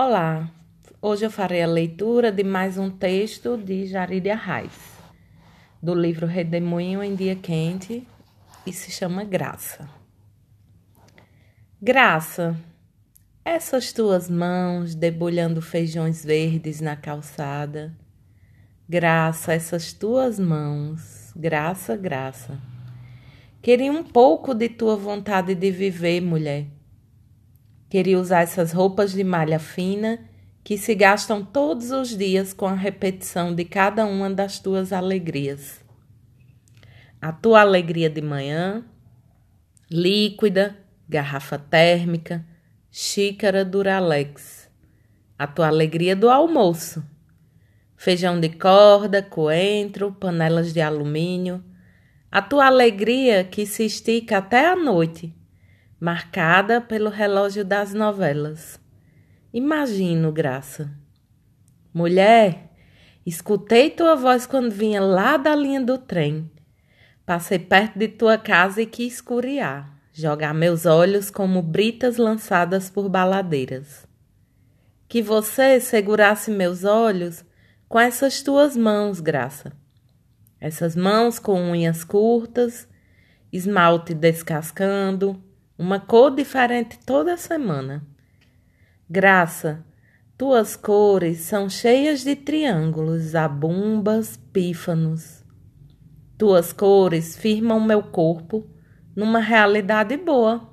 Olá, hoje eu farei a leitura de mais um texto de Jarília Reis, do livro Redemoinho em Dia Quente, e se chama Graça. Graça, essas tuas mãos debulhando feijões verdes na calçada. Graça, essas tuas mãos, graça, graça. Queria um pouco de tua vontade de viver, mulher Queria usar essas roupas de malha fina que se gastam todos os dias com a repetição de cada uma das tuas alegrias. A tua alegria de manhã, líquida, garrafa térmica, xícara Duralex. A tua alegria do almoço, feijão de corda, coentro, panelas de alumínio. A tua alegria que se estica até a noite marcada pelo relógio das novelas. Imagino, Graça. Mulher, escutei tua voz quando vinha lá da linha do trem. Passei perto de tua casa e quis escuriar, jogar meus olhos como britas lançadas por baladeiras. Que você segurasse meus olhos com essas tuas mãos, Graça. Essas mãos com unhas curtas, esmalte descascando, uma cor diferente toda semana. Graça, tuas cores são cheias de triângulos, zabumbas, pífanos. Tuas cores firmam meu corpo numa realidade boa.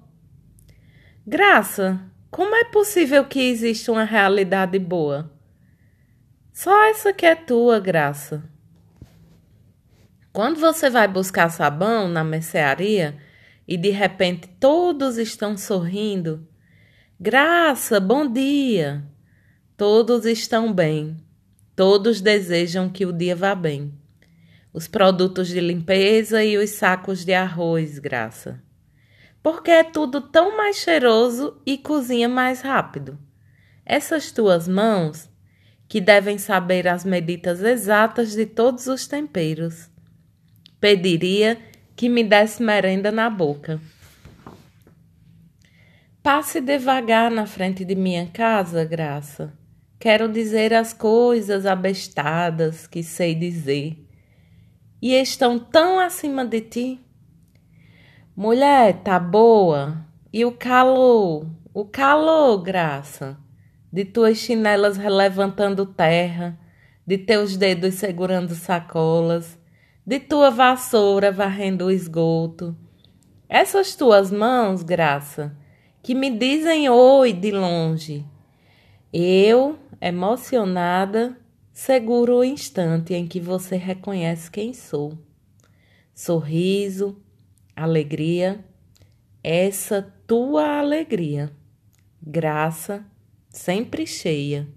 Graça, como é possível que exista uma realidade boa? Só essa que é tua, Graça. Quando você vai buscar sabão na mercearia, e de repente todos estão sorrindo. Graça, bom dia! Todos estão bem, todos desejam que o dia vá bem. Os produtos de limpeza e os sacos de arroz, graça. Porque é tudo tão mais cheiroso e cozinha mais rápido. Essas tuas mãos, que devem saber as medidas exatas de todos os temperos. Pediria que me desse merenda na boca. Passe devagar na frente de minha casa, Graça. Quero dizer as coisas abestadas que sei dizer. E estão tão acima de ti. Mulher, tá boa. E o calor, o calor, Graça, de tuas chinelas relevantando terra, de teus dedos segurando sacolas de tua vassoura varrendo o esgoto. Essas tuas mãos, graça, que me dizem oi de longe. Eu, emocionada, seguro o instante em que você reconhece quem sou. Sorriso, alegria, essa tua alegria. Graça sempre cheia.